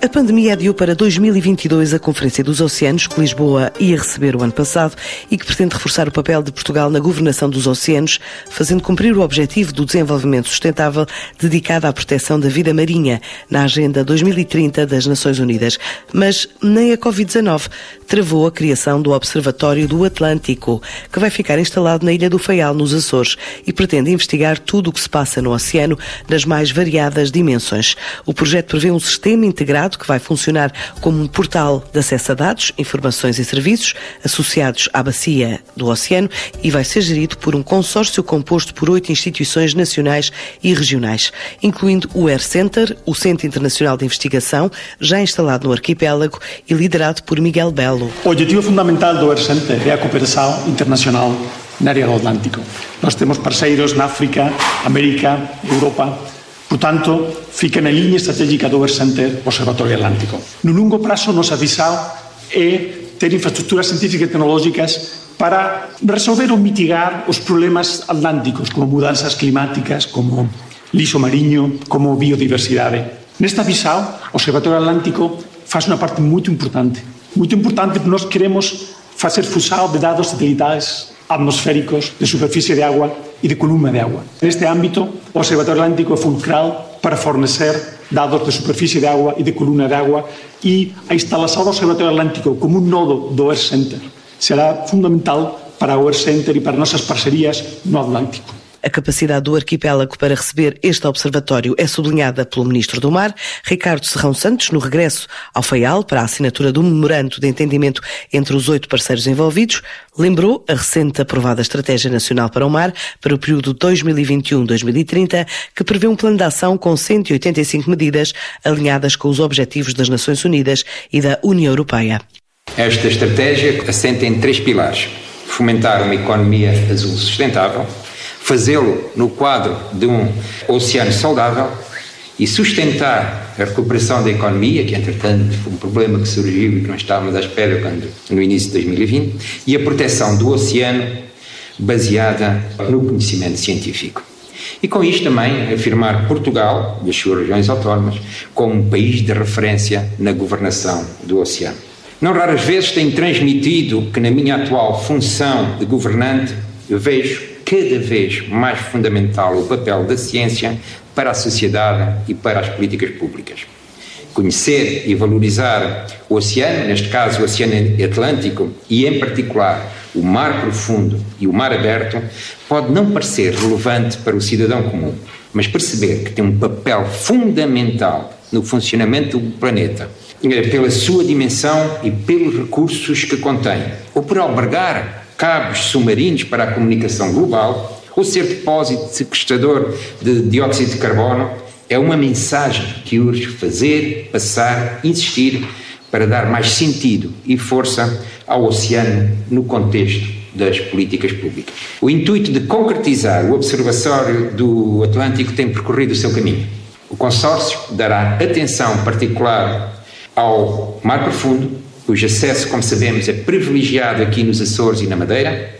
A pandemia adiou para 2022 a Conferência dos Oceanos, que Lisboa ia receber o ano passado e que pretende reforçar o papel de Portugal na governação dos oceanos, fazendo cumprir o objetivo do desenvolvimento sustentável dedicado à proteção da vida marinha na Agenda 2030 das Nações Unidas. Mas nem a Covid-19 travou a criação do Observatório do Atlântico, que vai ficar instalado na Ilha do Faial, nos Açores, e pretende investigar tudo o que se passa no oceano nas mais variadas dimensões. O projeto prevê um sistema integrado que vai funcionar como um portal de acesso a dados, informações e serviços associados à bacia do oceano e vai ser gerido por um consórcio composto por oito instituições nacionais e regionais, incluindo o Air Center, o Centro Internacional de Investigação, já instalado no arquipélago e liderado por Miguel Belo. O objetivo fundamental do Air Center é a cooperação internacional na área do Atlántico. Nós temos parceiros na África, América, Europa, Por tanto, fica na liña estratégica do Versante Observatorio Atlántico. No longo prazo, nos avisao é ter infraestructuras científicas e tecnológicas para resolver ou mitigar os problemas atlánticos, como mudanzas climáticas, como lixo mariño, como biodiversidade. Nesta visao, o Observatorio Atlántico faz unha parte moito importante. Moito importante porque nós queremos facer fusao de dados satelitales atmosféricos de superficie de agua e de columna de agua. Neste ámbito, o Observatorio Atlántico é fulcral para fornecer dados de superficie de agua e de columna de agua e a instalação do Observatorio Atlántico como un nodo do Air Center será fundamental para Air Center e para nossas parcerias no Atlántico. A capacidade do arquipélago para receber este observatório é sublinhada pelo Ministro do Mar, Ricardo Serrão Santos, no regresso ao FAIAL para a assinatura do memorando de entendimento entre os oito parceiros envolvidos. Lembrou a recente aprovada Estratégia Nacional para o Mar para o período 2021-2030, que prevê um plano de ação com 185 medidas alinhadas com os objetivos das Nações Unidas e da União Europeia. Esta estratégia assenta em três pilares: fomentar uma economia azul sustentável fazê-lo no quadro de um oceano saudável e sustentar a recuperação da economia, que entretanto foi um problema que surgiu e que não estávamos à espera quando, no início de 2020, e a proteção do oceano baseada no conhecimento científico. E com isto também afirmar Portugal e as suas regiões autónomas como um país de referência na governação do oceano. Não raras vezes tenho transmitido que na minha atual função de governante eu vejo cada vez mais fundamental o papel da ciência para a sociedade e para as políticas públicas. Conhecer e valorizar o oceano, neste caso o Oceano Atlântico, e em particular o mar profundo e o mar aberto, pode não parecer relevante para o cidadão comum, mas perceber que tem um papel fundamental no funcionamento do planeta, eh, pela sua dimensão e pelos recursos que contém, ou por albergar cabos submarinos para a comunicação global, ou ser depósito sequestrador de dióxido de carbono, é uma mensagem que urge fazer, passar, insistir para dar mais sentido e força ao oceano no contexto das políticas públicas. O intuito de concretizar o Observatório do Atlântico tem percorrido o seu caminho. O consórcio dará atenção particular ao mar profundo, cujo acesso, como sabemos, é privilegiado aqui nos Açores e na Madeira,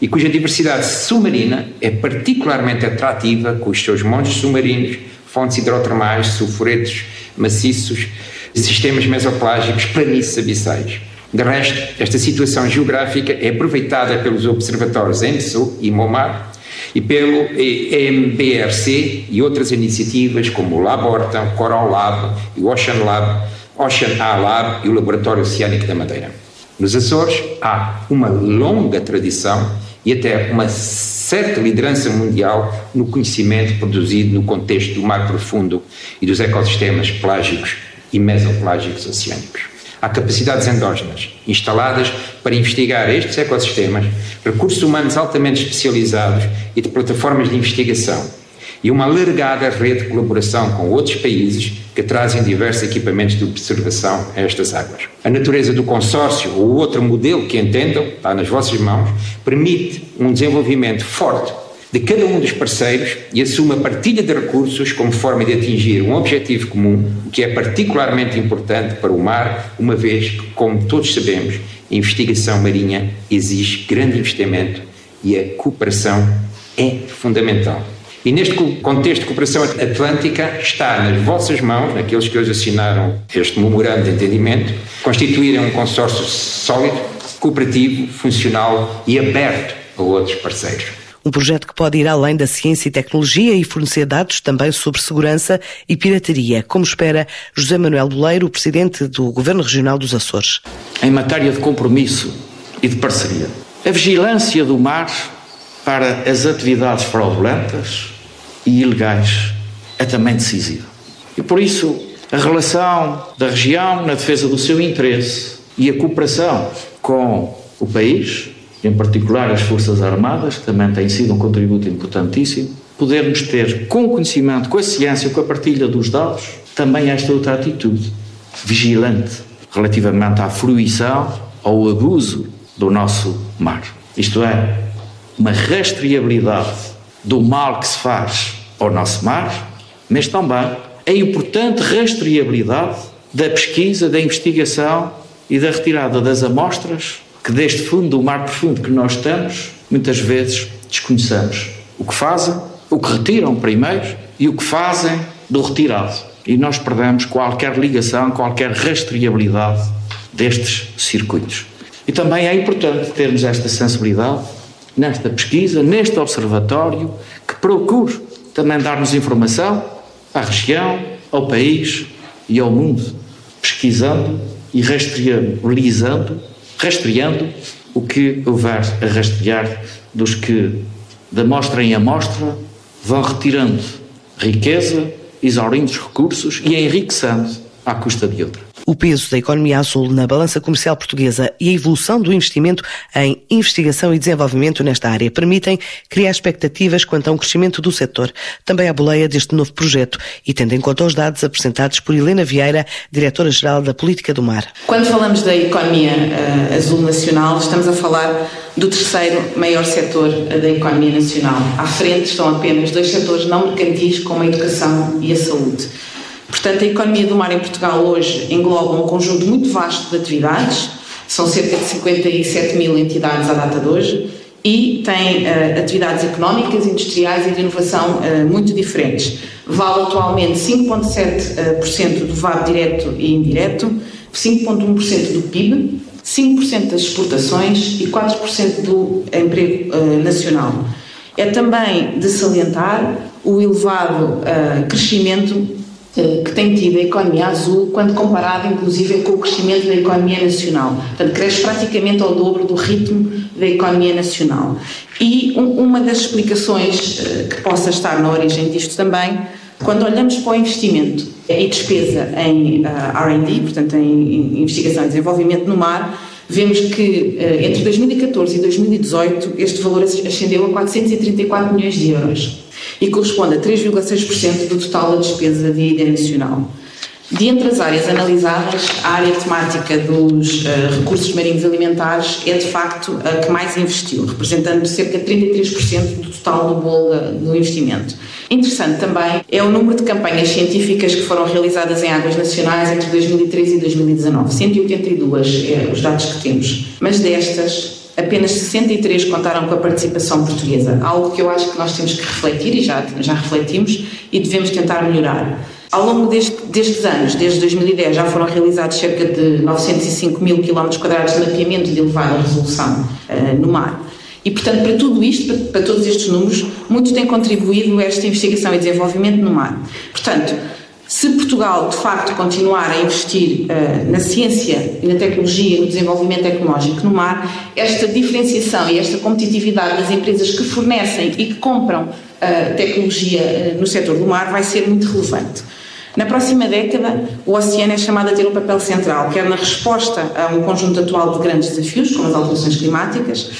e cuja diversidade submarina é particularmente atrativa com os seus montes submarinos, fontes hidrotermais, sulfuretos maciços, sistemas mesoplágicos, planícies abissais. De resto, esta situação geográfica é aproveitada pelos observatórios ENSO e MOMAR e pelo MBRC e outras iniciativas como o Laborta, o Coral Lab e o Ocean Lab, Ocean A Lab e o Laboratório Oceânico da Madeira. Nos Açores há uma longa tradição e até uma certa liderança mundial no conhecimento produzido no contexto do mar profundo e dos ecossistemas plágicos e mesoplágicos oceânicos. Há capacidades endógenas instaladas para investigar estes ecossistemas, recursos humanos altamente especializados e de plataformas de investigação e uma alargada rede de colaboração com outros países que trazem diversos equipamentos de observação a estas águas. A natureza do consórcio ou outro modelo que entendam, está nas vossas mãos, permite um desenvolvimento forte de cada um dos parceiros e assume a partilha de recursos como forma de atingir um objetivo comum, o que é particularmente importante para o mar, uma vez que, como todos sabemos, a investigação marinha exige grande investimento e a cooperação é fundamental. E neste contexto de cooperação atlântica está nas vossas mãos, naqueles que hoje assinaram este memorando de entendimento, constituírem um consórcio sólido, cooperativo, funcional e aberto a outros parceiros. Um projeto que pode ir além da ciência e tecnologia e fornecer dados também sobre segurança e pirataria, como espera José Manuel Boleiro, presidente do Governo Regional dos Açores. Em matéria de compromisso e de parceria, a vigilância do mar para as atividades fraudulentas e ilegais é também decisiva. E por isso, a relação da região na defesa do seu interesse e a cooperação com o país, em particular as Forças Armadas, que também tem sido um contributo importantíssimo, podermos ter, com o conhecimento, com a ciência, com a partilha dos dados, também esta outra atitude vigilante relativamente à fruição ou abuso do nosso mar. Isto é, uma rastreabilidade do mal que se faz ao nosso mar, mas também a importante rastreabilidade da pesquisa, da investigação e da retirada das amostras que deste fundo do mar profundo que nós estamos, muitas vezes desconhecemos o que fazem, o que retiram primeiro e o que fazem do retirado. E nós perdemos qualquer ligação, qualquer rastreabilidade destes circuitos. E também é importante termos esta sensibilidade nesta pesquisa, neste observatório, que procure também dar-nos informação à região, ao país e ao mundo, pesquisando e rastreando, rastreando o que houver a rastrear dos que, de amostra em amostra, vão retirando riqueza, exaurindo os recursos e enriquecendo à custa de outra o peso da economia azul na balança comercial portuguesa e a evolução do investimento em investigação e desenvolvimento nesta área permitem criar expectativas quanto a um crescimento do setor. Também à boleia deste novo projeto e tendo em conta os dados apresentados por Helena Vieira, Diretora-Geral da Política do Mar. Quando falamos da economia uh, azul nacional, estamos a falar do terceiro maior setor uh, da economia nacional. À frente estão apenas dois setores não mercantis, como a educação e a saúde. Portanto, a economia do mar em Portugal hoje engloba um conjunto muito vasto de atividades, são cerca de 57 mil entidades à data de hoje, e tem uh, atividades económicas, industriais e de inovação uh, muito diferentes. Vale atualmente 5,7% uh, do VAB direto e indireto, 5,1% do PIB, 5% das exportações e 4% do emprego nacional. É também de salientar o elevado crescimento que tem tido a economia azul quando comparada inclusive com o crescimento da economia nacional. Portanto, cresce praticamente ao dobro do ritmo da economia nacional. E um, uma das explicações uh, que possa estar na origem disto também, quando olhamos para o investimento e despesa em uh, R&D, portanto em investigação e desenvolvimento no mar, vemos que entre 2014 e 2018 este valor ascendeu a 434 milhões de euros e corresponde a 3,6% do total da despesa de nacional. De entre as áreas analisadas, a área temática dos uh, recursos marinhos alimentares é de facto a que mais investiu, representando cerca de 33% do total do bolo do investimento. Interessante também é o número de campanhas científicas que foram realizadas em águas nacionais entre 2013 e 2019, 182 é os dados que temos. Mas destas, apenas 63 contaram com a participação portuguesa, algo que eu acho que nós temos que refletir e já, já refletimos e devemos tentar melhorar. Ao longo deste, destes anos, desde 2010, já foram realizados cerca de 905 mil quilómetros quadrados de mapeamento de elevada resolução uh, no mar. E, portanto, para tudo isto, para, para todos estes números, muito tem contribuído esta investigação e desenvolvimento no mar. Portanto, se Portugal, de facto, continuar a investir uh, na ciência e na tecnologia, no desenvolvimento tecnológico no mar, esta diferenciação e esta competitividade das empresas que fornecem e que compram uh, tecnologia uh, no setor do mar vai ser muito relevante. Na próxima década, o oceano é chamado a ter um papel central, quer na resposta a um conjunto atual de grandes desafios, como as alterações climáticas,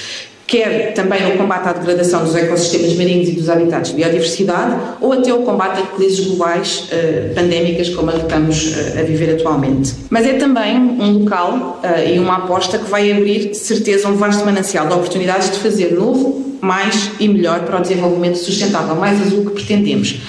quer também no combate à degradação dos ecossistemas marinhos e dos habitats de biodiversidade, ou até o combate a crises globais uh, pandémicas como a que estamos uh, a viver atualmente. Mas é também um local uh, e uma aposta que vai abrir, de certeza, um vasto manancial de oportunidades de fazer novo, mais e melhor para o desenvolvimento sustentável, mais azul que pretendemos.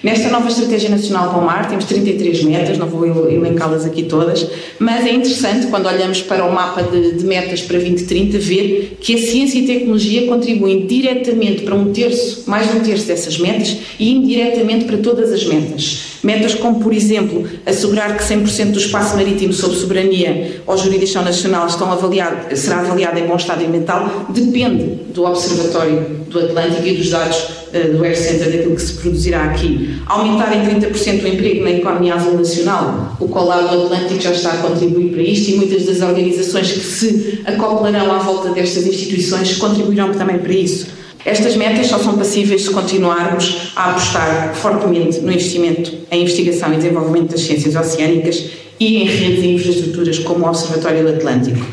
Nesta nova Estratégia Nacional para o Mar temos 33 metas, não vou elencá-las aqui todas, mas é interessante quando olhamos para o mapa de, de, metas para 2030 ver que a ciência e a tecnologia contribuem diretamente para um terço, mais de um terço dessas metas e indiretamente para todas as metas. Metas como, por exemplo, assegurar que 100% do espaço marítimo sob soberania ou jurisdição nacional estão avaliado, será avaliado em bom estado ambiental, depende do Observatório do Atlântico e dos dados do Air Center daquilo que se produzirá aqui. Aumentar em 30% o emprego na economia azul nacional, o Colado do Atlântico já está a contribuir para isto e muitas das organizações que se acoplarão à volta destas instituições contribuirão também para isso. Estas metas só são passíveis se continuarmos a apostar fortemente no investimento em investigação e desenvolvimento das ciências oceânicas e em redes e infraestruturas como o Observatório do Atlântico.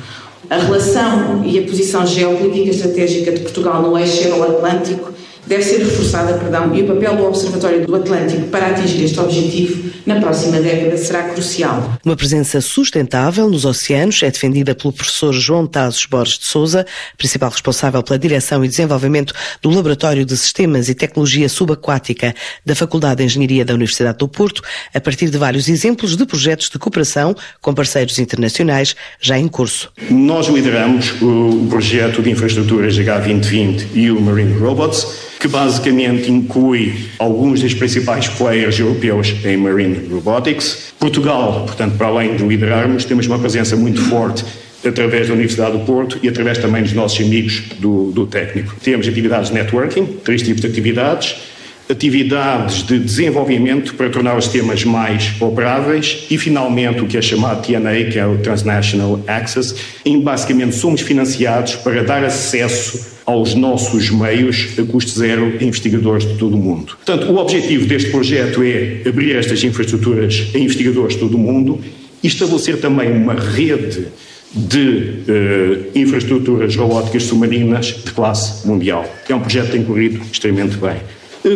A relação e a posição geopolítica estratégica de Portugal no eixo Euro-Atlântico deve ser reforçada, perdão, e o papel do Observatório do Atlântico para atingir este objetivo na próxima década será crucial. Uma presença sustentável nos oceanos é defendida pelo professor João Tazos Borges de Souza, principal responsável pela direção e desenvolvimento do Laboratório de Sistemas e Tecnologia Subaquática da Faculdade de Engenharia da Universidade do Porto, a partir de vários exemplos de projetos de cooperação com parceiros internacionais já em curso. Nós lideramos o projeto de infraestruturas H2020 e o Marine Robots que basicamente inclui alguns dos principais players europeus em Marine Robotics. Portugal, portanto, para além de liderarmos, temos uma presença muito forte através da Universidade do Porto e através também dos nossos amigos do, do técnico. Temos atividades de networking, três tipos de atividades, atividades de desenvolvimento para tornar os sistemas mais operáveis e, finalmente, o que é chamado TNA, que é o Transnational Access, em basicamente somos financiados para dar acesso aos nossos meios a custo zero a investigadores de todo o mundo. Portanto, o objetivo deste projeto é abrir estas infraestruturas a investigadores de todo o mundo e estabelecer também uma rede de uh, infraestruturas robóticas submarinas de classe mundial. É um projeto que tem corrido extremamente bem.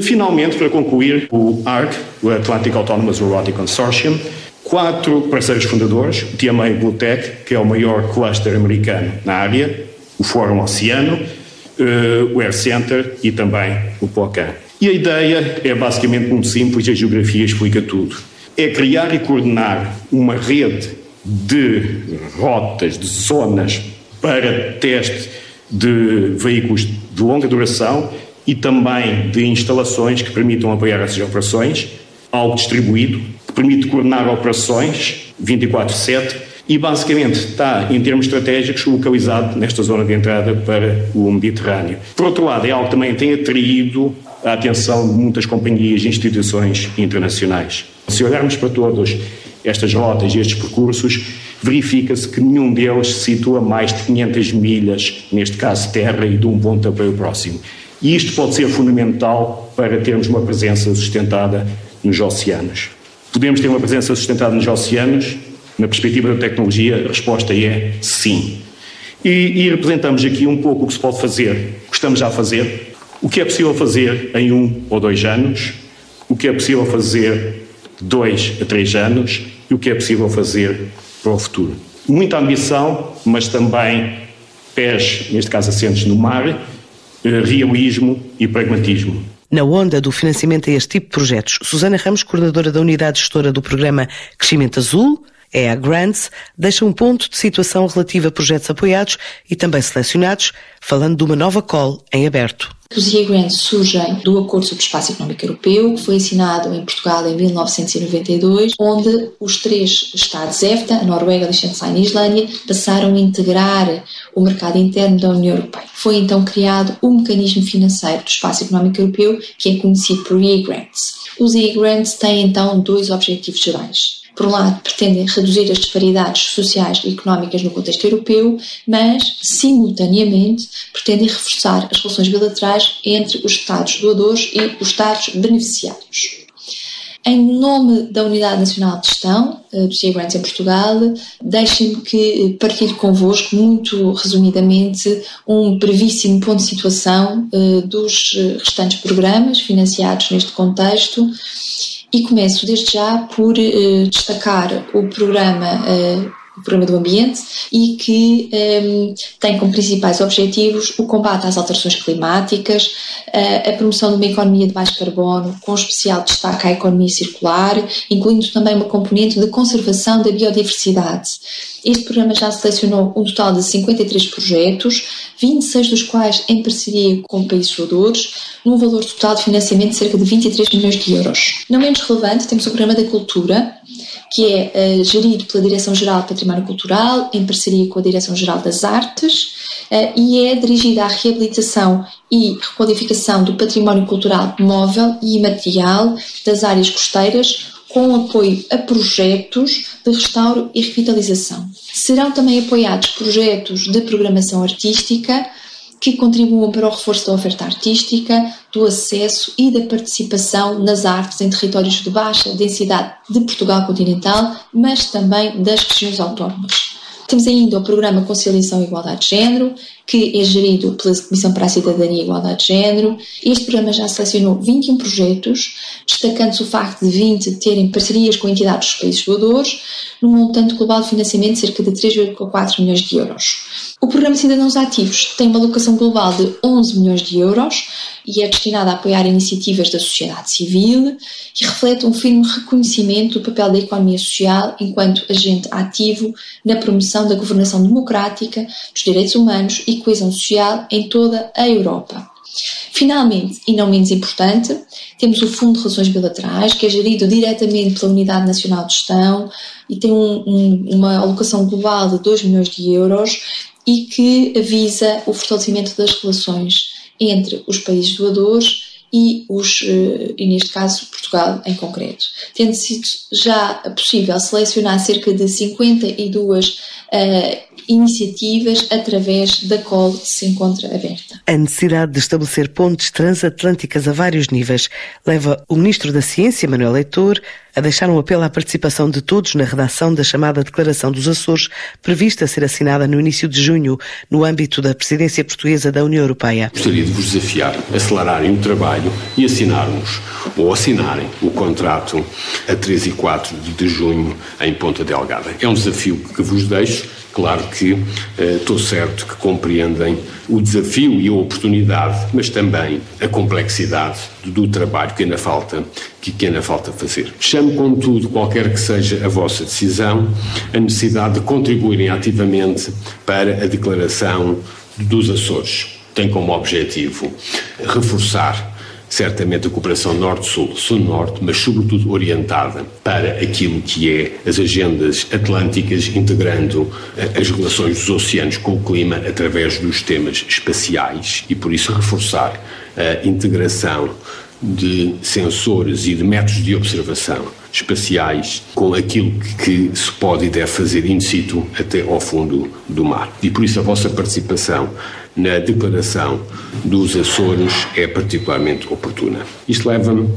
Finalmente, para concluir, o ARC, o Atlantic Autonomous Robotic Consortium, quatro parceiros fundadores, o TMA Bluetech, que é o maior cluster americano na área, o Fórum Oceano, uh, o Air Center e também o POCAN. E a ideia é basicamente muito simples, a geografia explica tudo. É criar e coordenar uma rede de rotas, de zonas para teste de veículos de longa duração e também de instalações que permitam apoiar essas operações, algo distribuído, que permite coordenar operações 24/7 e basicamente está, em termos estratégicos, localizado nesta zona de entrada para o Mediterrâneo. Por outro lado, é algo que também tem atraído a atenção de muitas companhias e instituições internacionais. Se olharmos para todas estas rotas e estes percursos, verifica-se que nenhum deles se situa mais de 500 milhas, neste caso terra, e de um ponto para o próximo. E isto pode ser fundamental para termos uma presença sustentada nos oceanos. Podemos ter uma presença sustentada nos oceanos na perspectiva da tecnologia, a resposta é sim. E, e, representamos aqui um pouco o que se pode fazer, o que estamos já a fazer, o que é possível fazer em um ou dois anos, o que é possível fazer de dois a três anos e o que é possível fazer para o futuro. Muita ambição, mas também pés, neste caso assentes no mar, realismo e pragmatismo. Na onda do financiamento a este tipo de projetos, Susana Ramos, coordenadora da unidade gestora do programa Crescimento Azul, é a Grants, deixa um ponto de situação relativo a projetos apoiados e também selecionados, falando de uma nova call em aberto. Os E-Grants surgem do Acordo sobre o Espaço Económico Europeu, que foi assinado em Portugal em 1992, onde os três Estados EFTA, a Noruega, Liechtenstein e a Islândia, passaram a integrar o mercado interno da União Europeia. Foi então criado o mecanismo financeiro do Espaço Económico Europeu, que é conhecido por E-Grants. Os E-Grants têm então dois objetivos gerais por um lado, pretendem reduzir as disparidades sociais e económicas no contexto europeu, mas, simultaneamente, pretendem reforçar as relações bilaterais entre os Estados doadores e os Estados beneficiários. Em nome da Unidade Nacional de Gestão eh, do CIA Grants em Portugal, deixem-me que partilhe convosco, muito resumidamente, um brevíssimo ponto de situação eh, dos restantes programas financiados neste contexto e começo desde já por uh, destacar o programa o Programa do Ambiente, e que um, tem como principais objetivos o combate às alterações climáticas, a, a promoção de uma economia de baixo carbono, com especial destaque à economia circular, incluindo também uma componente de conservação da biodiversidade. Este programa já selecionou um total de 53 projetos, 26 dos quais em parceria com países doadores, num valor total de financiamento de cerca de 23 milhões de euros. Não menos relevante, temos o Programa da Cultura, que é uh, gerido pela Direção-Geral de Património Cultural, em parceria com a Direção-Geral das Artes, uh, e é dirigida à reabilitação e requalificação do património cultural móvel e imaterial das áreas costeiras, com apoio a projetos de restauro e revitalização. Serão também apoiados projetos de programação artística que contribuam para o reforço da oferta artística, do acesso e da participação nas artes em territórios de baixa densidade de Portugal continental, mas também das regiões autónomas. Temos ainda o programa Conciliação e Igualdade de Género, que é gerido pela Comissão para a Cidadania e Igualdade de Género. Este programa já selecionou 21 projetos, destacando-se o facto de 20 terem parcerias com entidades dos países doadores, num montante global de financiamento de cerca de 3,4 milhões de euros. O Programa Cidadãos Ativos tem uma alocação global de 11 milhões de euros e é destinado a apoiar iniciativas da sociedade civil e reflete um firme reconhecimento do papel da economia social enquanto agente ativo na promoção da governação democrática, dos direitos humanos e coesão social em toda a Europa. Finalmente, e não menos importante, temos o Fundo de Relações Bilaterais, que é gerido diretamente pela Unidade Nacional de Gestão e tem um, um, uma alocação global de 2 milhões de euros e que visa o fortalecimento das relações entre os países doadores e, os, eh, e neste caso Portugal em concreto. Tendo sido já possível selecionar cerca de 52 uh, iniciativas através da COL que se encontra aberta. A necessidade de estabelecer pontes transatlânticas a vários níveis leva o Ministro da Ciência, Manuel Leitor, a deixar um apelo à participação de todos na redação da chamada Declaração dos Açores, prevista a ser assinada no início de junho, no âmbito da presidência portuguesa da União Europeia. Gostaria de vos desafiar a acelerarem o trabalho e assinarmos ou assinarem o contrato a 3 e 4 de junho em Ponta Delgada. É um desafio que vos deixo Claro que eh, estou certo que compreendem o desafio e a oportunidade, mas também a complexidade do, trabalho que ainda falta que, que ainda falta fazer. Chamo, contudo, qualquer que seja a vossa decisão, a necessidade de contribuírem ativamente para a declaração dos Açores. Tem como objetivo reforçar certamente a cooperação Norte-Sul, Sul-Norte, mas sobretudo orientada para aquilo que é as agendas atlânticas, integrando eh, as relações dos oceanos com o clima através dos temas espaciais e, por isso, reforçar a integração de sensores e de métodos de observação espaciais com aquilo que, se pode e deve fazer in situ até ao fundo do mar. E por isso a vossa participação na declaração dos Açores é particularmente oportuna. Isto leva-me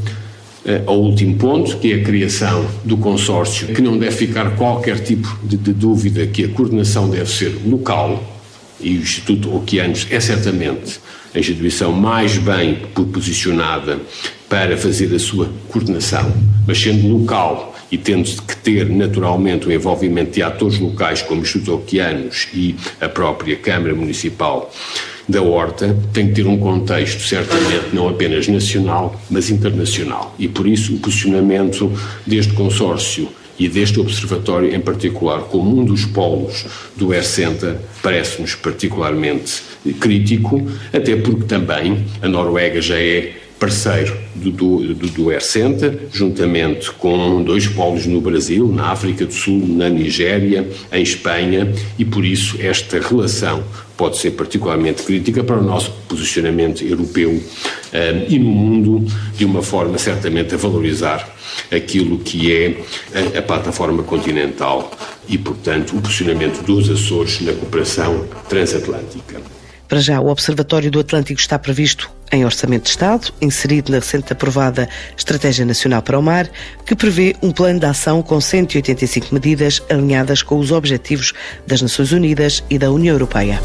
eh, ao último ponto, que é a criação do consórcio, que não deve ficar qualquer tipo de, de dúvida que a coordenação deve ser local, e o Instituto Oceanos é certamente a instituição mais bem posicionada para fazer a sua coordenação, mas sendo local e tendo que ter naturalmente o envolvimento de atores locais como os Oceanos e a própria Câmara Municipal da Horta, tem que ter um contexto certamente não apenas nacional, mas internacional. E por isso o posicionamento deste consórcio e deste observatório em particular como um dos polos do ERCENTA parece-nos particularmente crítico, até porque também a Noruega já é parceiro do, do, do, juntamente com dois polos no Brasil, na África do Sul, na Nigéria, em Espanha, e por isso esta relação pode ser particularmente crítica para o nosso posicionamento europeu eh, e no mundo, de uma forma certamente a valorizar aquilo que é a, a plataforma continental e, portanto, o posicionamento dos Açores na cooperação transatlântica. Para já, o Observatório do Atlântico está previsto em Orçamento de Estado, inserido na recente aprovada Estratégia Nacional para o Mar, que prevê um plano de ação com 185 medidas alinhadas com os objetivos das Nações Unidas e da União Europeia.